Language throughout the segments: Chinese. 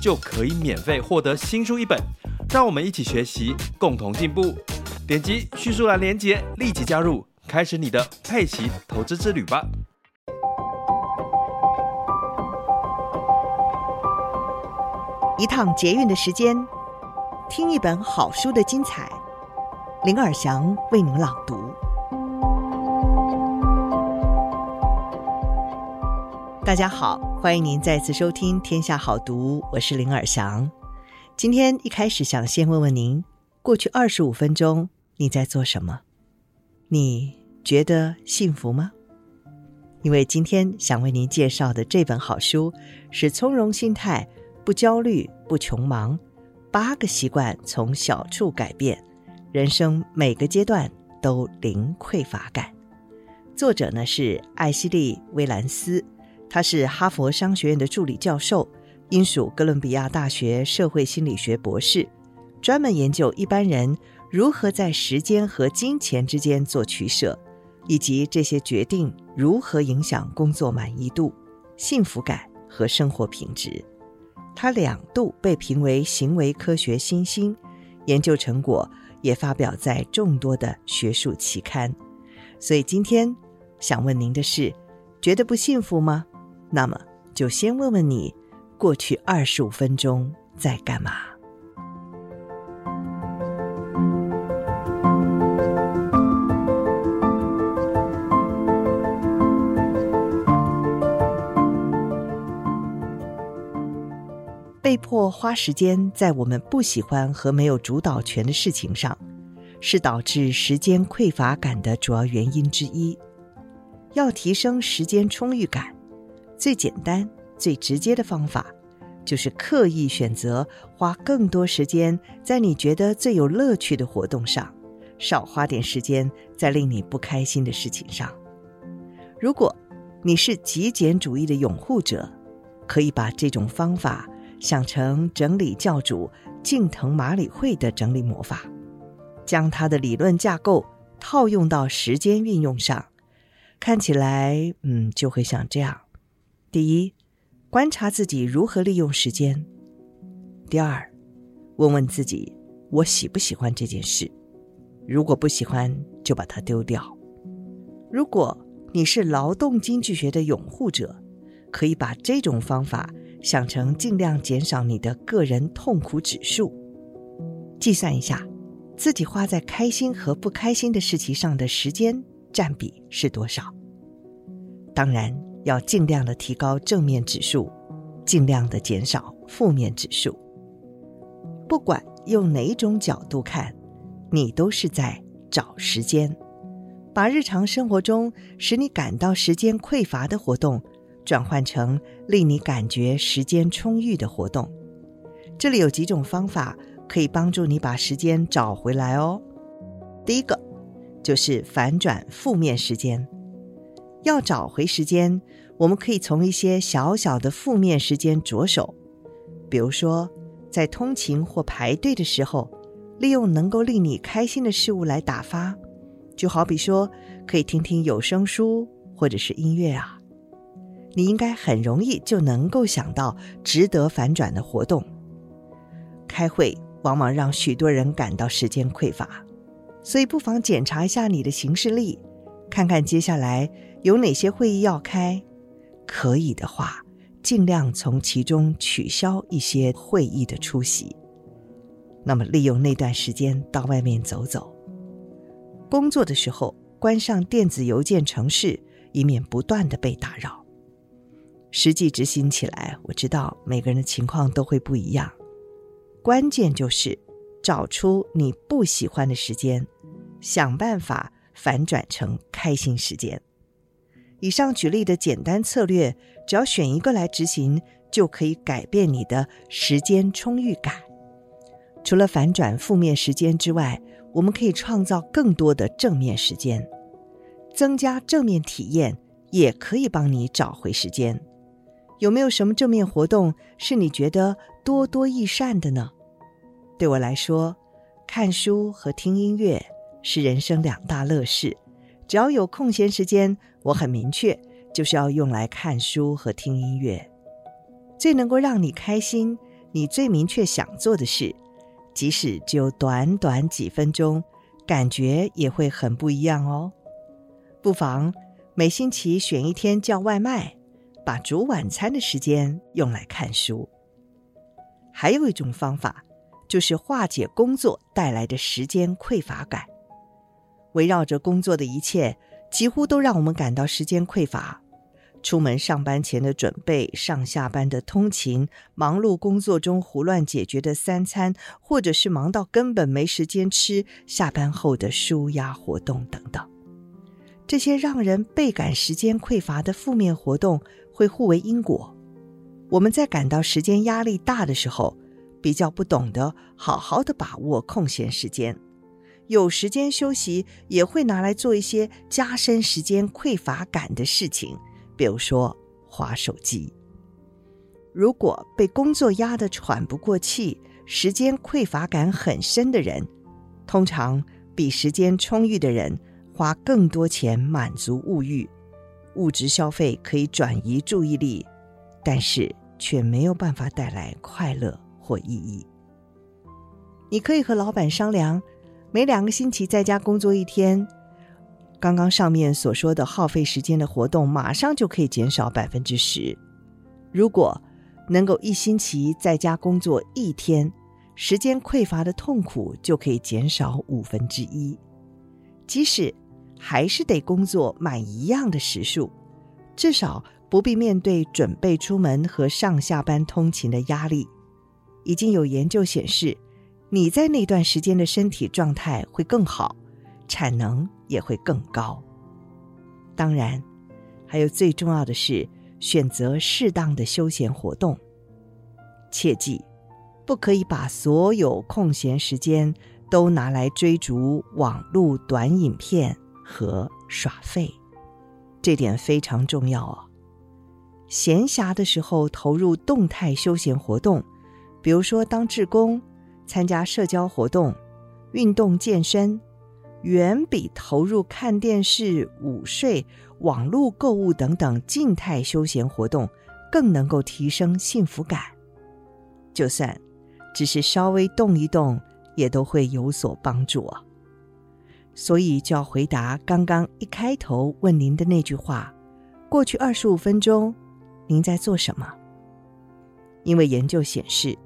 就可以免费获得新书一本。让我们一起学习，共同进步。点击叙述栏连接，立即加入。开始你的佩奇投资之旅吧！一趟捷运的时间，听一本好书的精彩。林尔祥为您朗读。大家好，欢迎您再次收听《天下好读》，我是林尔祥。今天一开始想先问问您，过去二十五分钟你在做什么？你觉得幸福吗？因为今天想为您介绍的这本好书是《从容心态，不焦虑，不穷忙》，八个习惯从小处改变，人生每个阶段都零匮乏感。作者呢是艾希莉·威兰斯，他是哈佛商学院的助理教授，英属哥伦比亚大学社会心理学博士，专门研究一般人。如何在时间和金钱之间做取舍，以及这些决定如何影响工作满意度、幸福感和生活品质？他两度被评为行为科学新星，研究成果也发表在众多的学术期刊。所以今天想问您的是：觉得不幸福吗？那么就先问问你，过去二十五分钟在干嘛？被迫花时间在我们不喜欢和没有主导权的事情上，是导致时间匮乏感的主要原因之一。要提升时间充裕感，最简单、最直接的方法，就是刻意选择花更多时间在你觉得最有乐趣的活动上，少花点时间在令你不开心的事情上。如果你是极简主义的拥护者，可以把这种方法。想成整理教主近藤麻里惠的整理魔法，将他的理论架构套用到时间运用上，看起来，嗯，就会像这样：第一，观察自己如何利用时间；第二，问问自己，我喜不喜欢这件事？如果不喜欢，就把它丢掉。如果你是劳动经济学的拥护者，可以把这种方法。想成尽量减少你的个人痛苦指数，计算一下自己花在开心和不开心的事情上的时间占比是多少。当然要尽量的提高正面指数，尽量的减少负面指数。不管用哪种角度看，你都是在找时间，把日常生活中使你感到时间匮乏的活动。转换成令你感觉时间充裕的活动，这里有几种方法可以帮助你把时间找回来哦。第一个就是反转负面时间。要找回时间，我们可以从一些小小的负面时间着手，比如说在通勤或排队的时候，利用能够令你开心的事物来打发，就好比说可以听听有声书或者是音乐啊。你应该很容易就能够想到值得反转的活动。开会往往让许多人感到时间匮乏，所以不妨检查一下你的行事历，看看接下来有哪些会议要开。可以的话，尽量从其中取消一些会议的出席。那么，利用那段时间到外面走走。工作的时候，关上电子邮件程式，以免不断地被打扰。实际执行起来，我知道每个人的情况都会不一样。关键就是找出你不喜欢的时间，想办法反转成开心时间。以上举例的简单策略，只要选一个来执行，就可以改变你的时间充裕感，除了反转负面时间之外，我们可以创造更多的正面时间，增加正面体验，也可以帮你找回时间。有没有什么正面活动是你觉得多多益善的呢？对我来说，看书和听音乐是人生两大乐事。只要有空闲时间，我很明确，就是要用来看书和听音乐。最能够让你开心，你最明确想做的事，即使只有短短几分钟，感觉也会很不一样哦。不妨每星期选一天叫外卖。把煮晚餐的时间用来看书。还有一种方法，就是化解工作带来的时间匮乏感。围绕着工作的一切，几乎都让我们感到时间匮乏。出门上班前的准备，上下班的通勤，忙碌工作中胡乱解决的三餐，或者是忙到根本没时间吃，下班后的舒压活动等等。这些让人倍感时间匮乏的负面活动，会互为因果。我们在感到时间压力大的时候，比较不懂得好好的把握空闲时间，有时间休息也会拿来做一些加深时间匮乏感的事情，比如说划手机。如果被工作压得喘不过气，时间匮乏感很深的人，通常比时间充裕的人花更多钱满足物欲。物质消费可以转移注意力，但是却没有办法带来快乐或意义。你可以和老板商量，每两个星期在家工作一天，刚刚上面所说的耗费时间的活动，马上就可以减少百分之十。如果能够一星期在家工作一天，时间匮乏的痛苦就可以减少五分之一。即使还是得工作满一样的时数，至少不必面对准备出门和上下班通勤的压力。已经有研究显示，你在那段时间的身体状态会更好，产能也会更高。当然，还有最重要的是选择适当的休闲活动。切记，不可以把所有空闲时间都拿来追逐网络短影片。和耍废，这点非常重要哦。闲暇的时候投入动态休闲活动，比如说当志工、参加社交活动、运动健身，远比投入看电视、午睡、网络购物等等静态休闲活动更能够提升幸福感。就算只是稍微动一动，也都会有所帮助啊。所以就要回答刚刚一开头问您的那句话：过去二十五分钟，您在做什么？因为研究显示，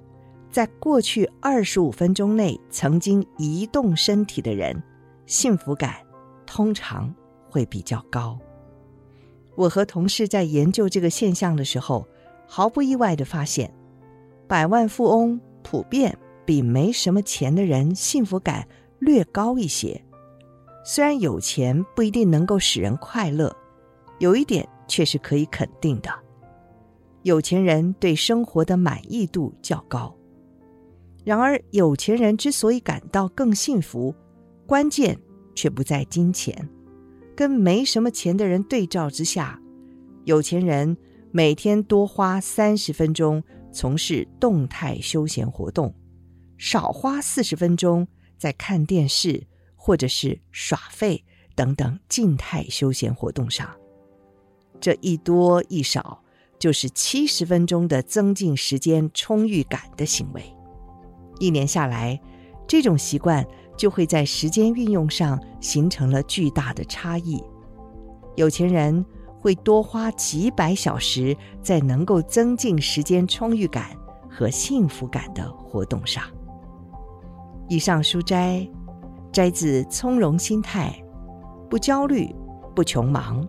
在过去二十五分钟内曾经移动身体的人，幸福感通常会比较高。我和同事在研究这个现象的时候，毫不意外地发现，百万富翁普遍比没什么钱的人幸福感略高一些。虽然有钱不一定能够使人快乐，有一点却是可以肯定的：有钱人对生活的满意度较高。然而，有钱人之所以感到更幸福，关键却不在金钱。跟没什么钱的人对照之下，有钱人每天多花三十分钟从事动态休闲活动，少花四十分钟在看电视。或者是耍废等等静态休闲活动上，这一多一少就是七十分钟的增进时间充裕感的行为。一年下来，这种习惯就会在时间运用上形成了巨大的差异。有钱人会多花几百小时在能够增进时间充裕感和幸福感的活动上。以上书摘。摘自《从容心态》，不焦虑，不穷忙，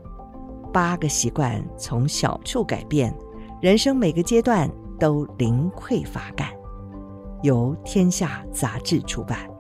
八个习惯从小处改变，人生每个阶段都零匮乏感。由天下杂志出版。